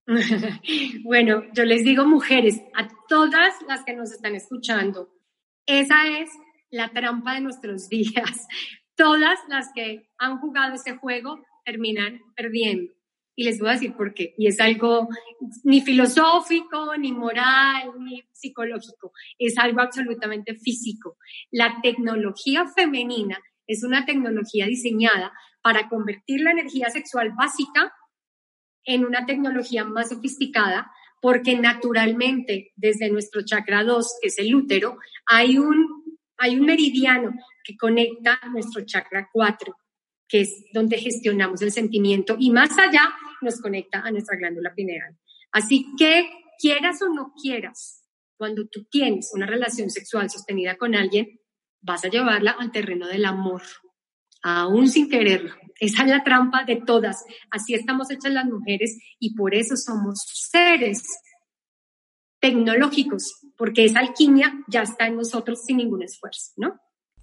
bueno, yo les digo mujeres, a todas las que nos están escuchando, esa es la trampa de nuestros días todas las que han jugado ese juego terminan perdiendo. Y les voy a decir por qué. Y es algo ni filosófico, ni moral, ni psicológico. Es algo absolutamente físico. La tecnología femenina es una tecnología diseñada para convertir la energía sexual básica en una tecnología más sofisticada, porque naturalmente desde nuestro chakra 2, que es el útero, hay un hay un meridiano que conecta nuestro chakra 4, que es donde gestionamos el sentimiento y más allá nos conecta a nuestra glándula pineal. Así que quieras o no quieras, cuando tú tienes una relación sexual sostenida con alguien, vas a llevarla al terreno del amor, aún sin quererlo. Esa es la trampa de todas. Así estamos hechas las mujeres y por eso somos seres tecnológicos, porque esa alquimia ya está en nosotros sin ningún esfuerzo, ¿no?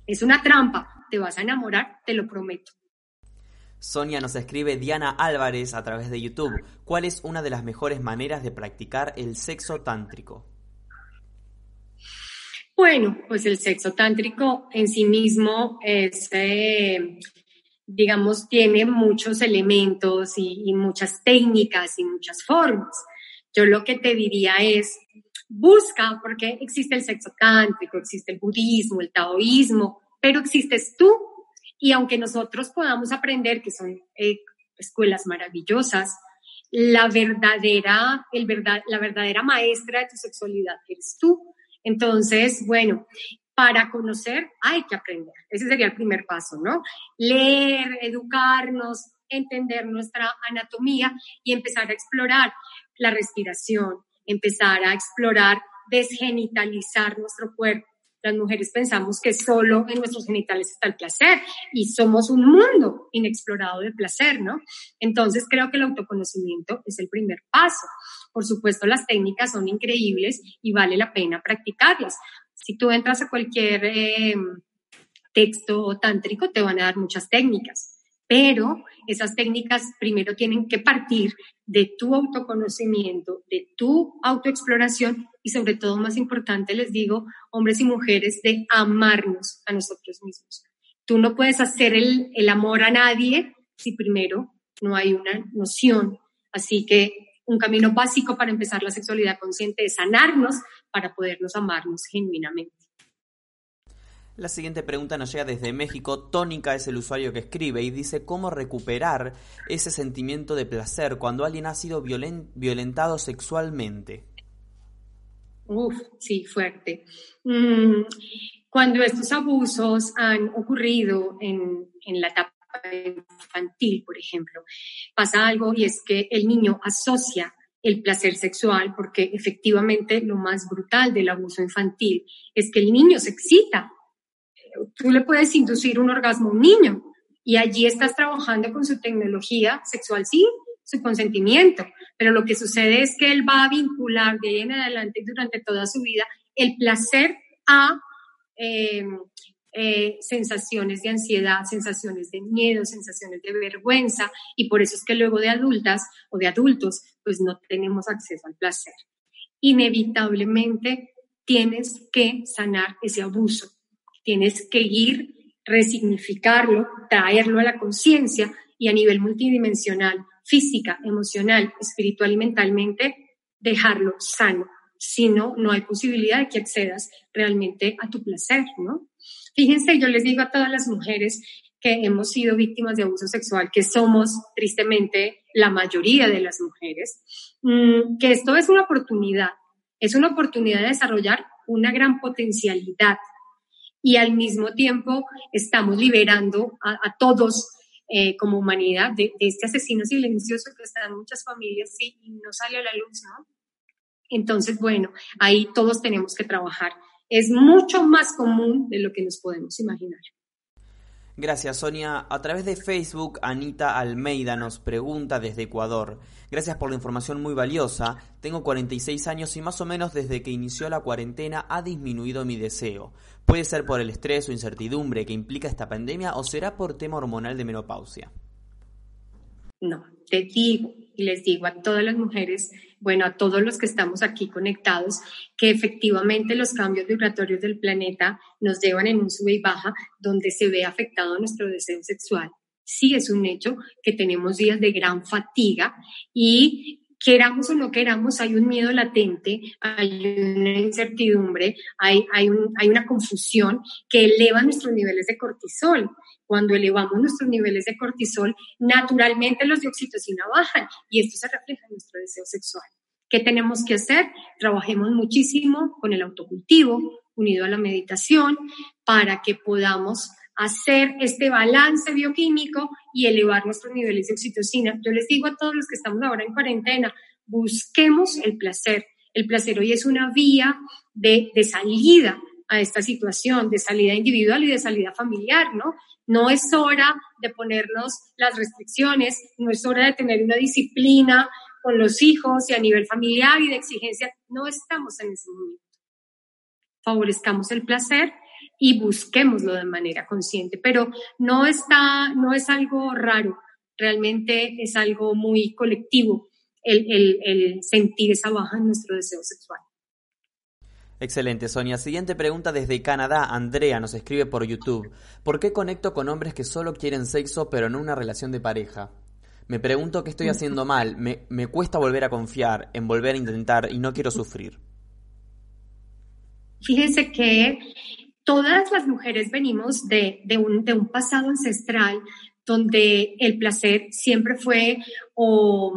Es una trampa, te vas a enamorar, te lo prometo. Sonia nos escribe Diana Álvarez a través de YouTube. ¿Cuál es una de las mejores maneras de practicar el sexo tántrico? Bueno, pues el sexo tántrico en sí mismo es, eh, digamos, tiene muchos elementos y muchas técnicas y muchas formas. Yo lo que te diría es, busca, porque existe el sexo cántrico, existe el budismo, el taoísmo, pero existes tú. Y aunque nosotros podamos aprender, que son eh, escuelas maravillosas, la verdadera, el verdad, la verdadera maestra de tu sexualidad eres tú. Entonces, bueno, para conocer hay que aprender. Ese sería el primer paso, ¿no? Leer, educarnos, entender nuestra anatomía y empezar a explorar la respiración, empezar a explorar, desgenitalizar nuestro cuerpo. Las mujeres pensamos que solo en nuestros genitales está el placer y somos un mundo inexplorado de placer, ¿no? Entonces creo que el autoconocimiento es el primer paso. Por supuesto, las técnicas son increíbles y vale la pena practicarlas. Si tú entras a cualquier eh, texto tántrico, te van a dar muchas técnicas pero esas técnicas primero tienen que partir de tu autoconocimiento, de tu autoexploración y sobre todo, más importante, les digo, hombres y mujeres, de amarnos a nosotros mismos. Tú no puedes hacer el, el amor a nadie si primero no hay una noción. Así que un camino básico para empezar la sexualidad consciente es sanarnos para podernos amarnos genuinamente. La siguiente pregunta nos llega desde México. Tónica es el usuario que escribe y dice cómo recuperar ese sentimiento de placer cuando alguien ha sido violentado sexualmente. Uf, sí, fuerte. Mm, cuando estos abusos han ocurrido en, en la etapa infantil, por ejemplo, pasa algo y es que el niño asocia el placer sexual, porque efectivamente lo más brutal del abuso infantil es que el niño se excita. Tú le puedes inducir un orgasmo a un niño y allí estás trabajando con su tecnología sexual, sí, su consentimiento, pero lo que sucede es que él va a vincular de ahí en adelante durante toda su vida el placer a eh, eh, sensaciones de ansiedad, sensaciones de miedo, sensaciones de vergüenza, y por eso es que luego de adultas o de adultos, pues no tenemos acceso al placer. Inevitablemente tienes que sanar ese abuso, tienes que ir, resignificarlo, traerlo a la conciencia y a nivel multidimensional, física, emocional, espiritual y mentalmente, dejarlo sano. Si no, no hay posibilidad de que accedas realmente a tu placer, ¿no? Fíjense, yo les digo a todas las mujeres que hemos sido víctimas de abuso sexual, que somos tristemente la mayoría de las mujeres, mm, que esto es una oportunidad, es una oportunidad de desarrollar una gran potencialidad y al mismo tiempo estamos liberando a, todos eh, como humanidad de, este asesino silencioso que está en muchas familias y no sale a la luz, ¿no? Entonces, bueno, ahí todos tenemos que trabajar es mucho más común de lo que nos podemos imaginar. Gracias, Sonia. A través de Facebook, Anita Almeida nos pregunta desde Ecuador. Gracias por la información muy valiosa. Tengo 46 años y más o menos desde que inició la cuarentena ha disminuido mi deseo. ¿Puede ser por el estrés o incertidumbre que implica esta pandemia o será por tema hormonal de menopausia? No, te digo y les digo a todas las mujeres bueno, a todos los que estamos aquí conectados, que efectivamente los cambios vibratorios del planeta nos llevan en un sube y baja donde se ve afectado nuestro deseo sexual. Sí es un hecho que tenemos días de gran fatiga y queramos o no queramos, hay un miedo latente, hay una incertidumbre, hay, hay, hay una confusión que eleva nuestros niveles de cortisol. Cuando elevamos nuestros niveles de cortisol, naturalmente los de oxitocina bajan y esto se refleja en nuestro deseo sexual. ¿Qué tenemos que hacer? Trabajemos muchísimo con el autocultivo, unido a la meditación, para que podamos hacer este balance bioquímico y elevar nuestros niveles de oxitocina. Yo les digo a todos los que estamos ahora en cuarentena, busquemos el placer. El placer hoy es una vía de, de salida a esta situación, de salida individual y de salida familiar, ¿no? No es hora de ponernos las restricciones, no es hora de tener una disciplina con los hijos y a nivel familiar y de exigencia. No estamos en ese momento. Favorezcamos el placer y busquémoslo de manera consciente, pero no está, no es algo raro, realmente es algo muy colectivo el, el, el sentir esa baja en nuestro deseo sexual. Excelente, Sonia. Siguiente pregunta desde Canadá. Andrea nos escribe por YouTube. ¿Por qué conecto con hombres que solo quieren sexo pero no una relación de pareja? Me pregunto qué estoy haciendo mal. Me, me cuesta volver a confiar, en volver a intentar y no quiero sufrir. Fíjense que todas las mujeres venimos de, un, pasado ancestral donde el placer siempre fue o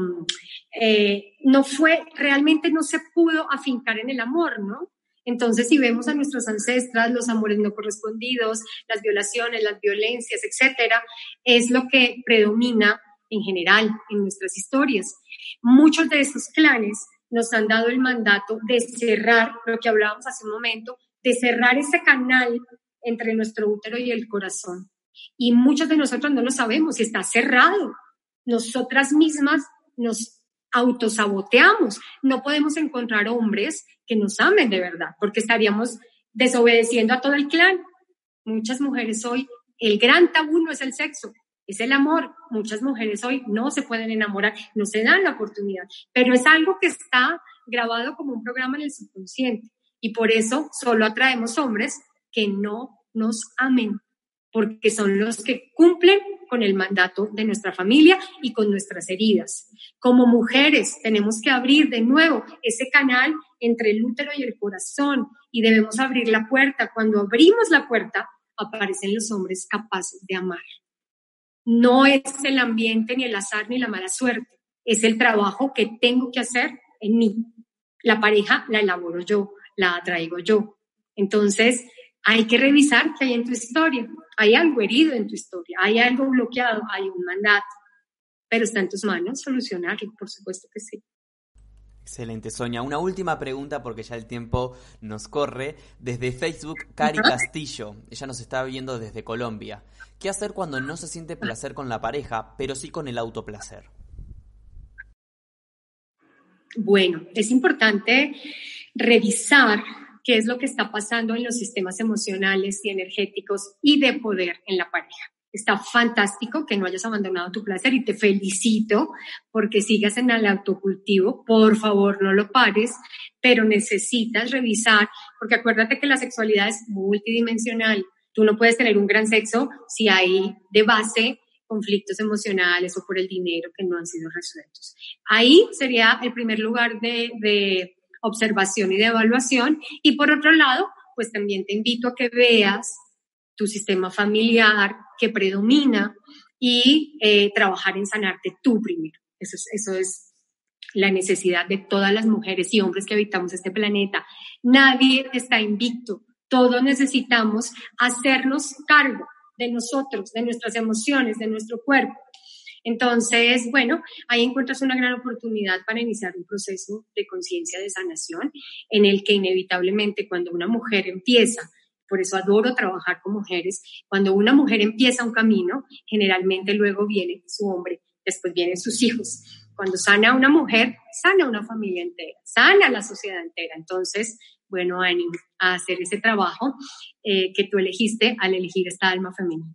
eh, no fue, realmente no se pudo afincar en el amor, ¿no? Entonces, si vemos a nuestros ancestras, los amores no correspondidos, las violaciones, las violencias, etcétera, es lo que predomina en general en nuestras historias. Muchos de estos clanes nos han dado el mandato de cerrar, lo que hablábamos hace un momento, de cerrar ese canal entre nuestro útero y el corazón. Y muchos de nosotros no lo sabemos está cerrado. Nosotras mismas nos autosaboteamos. No podemos encontrar hombres que nos amen de verdad, porque estaríamos desobedeciendo a todo el clan. Muchas mujeres hoy, el gran tabú no es el sexo, es el amor. Muchas mujeres hoy no se pueden enamorar, no se dan la oportunidad, pero es algo que está grabado como un programa en el subconsciente y por eso solo atraemos hombres que no nos amen, porque son los que cumplen con el mandato de nuestra familia y con nuestras heridas. Como mujeres tenemos que abrir de nuevo ese canal entre el útero y el corazón y debemos abrir la puerta. Cuando abrimos la puerta, aparecen los hombres capaces de amar. No es el ambiente, ni el azar, ni la mala suerte. Es el trabajo que tengo que hacer en mí. La pareja la elaboro yo, la atraigo yo. Entonces, hay que revisar qué hay en tu historia. Hay algo herido en tu historia, hay algo bloqueado, hay un mandato, pero está en tus manos solucionarlo, por supuesto que sí. Excelente, Sonia. Una última pregunta porque ya el tiempo nos corre. Desde Facebook, Cari Castillo. Ella nos está viendo desde Colombia. ¿Qué hacer cuando no se siente placer con la pareja, pero sí con el autoplacer? Bueno, es importante revisar qué es lo que está pasando en los sistemas emocionales y energéticos y de poder en la pareja. Está fantástico que no hayas abandonado tu placer y te felicito porque sigas en el autocultivo. Por favor, no lo pares, pero necesitas revisar, porque acuérdate que la sexualidad es multidimensional. Tú no puedes tener un gran sexo si hay de base conflictos emocionales o por el dinero que no han sido resueltos. Ahí sería el primer lugar de, de observación y de evaluación. Y por otro lado, pues también te invito a que veas tu sistema familiar que predomina y eh, trabajar en sanarte tú primero. Eso es, eso es la necesidad de todas las mujeres y hombres que habitamos este planeta. Nadie está invicto. Todos necesitamos hacernos cargo de nosotros, de nuestras emociones, de nuestro cuerpo. Entonces, bueno, ahí encuentras una gran oportunidad para iniciar un proceso de conciencia de sanación en el que inevitablemente cuando una mujer empieza por eso adoro trabajar con mujeres. Cuando una mujer empieza un camino, generalmente luego viene su hombre, después vienen sus hijos. Cuando sana una mujer, sana una familia entera, sana la sociedad entera. Entonces, bueno, a hacer ese trabajo eh, que tú elegiste al elegir esta alma femenina.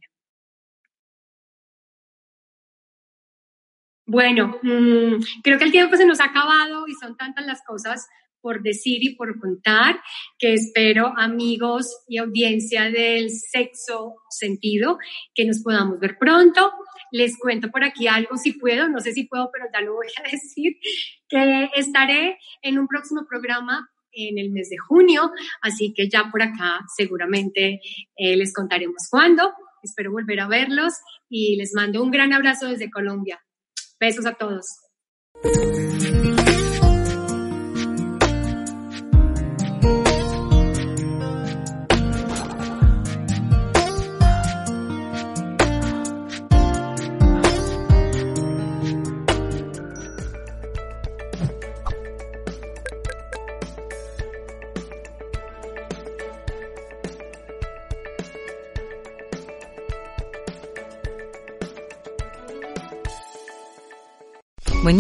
Bueno, mm, creo que el tiempo se nos ha acabado y son tantas las cosas por decir y por contar, que espero amigos y audiencia del sexo sentido, que nos podamos ver pronto. Les cuento por aquí algo si puedo, no sé si puedo, pero ya lo voy a decir, que estaré en un próximo programa en el mes de junio, así que ya por acá seguramente eh, les contaremos cuándo. Espero volver a verlos y les mando un gran abrazo desde Colombia. Besos a todos.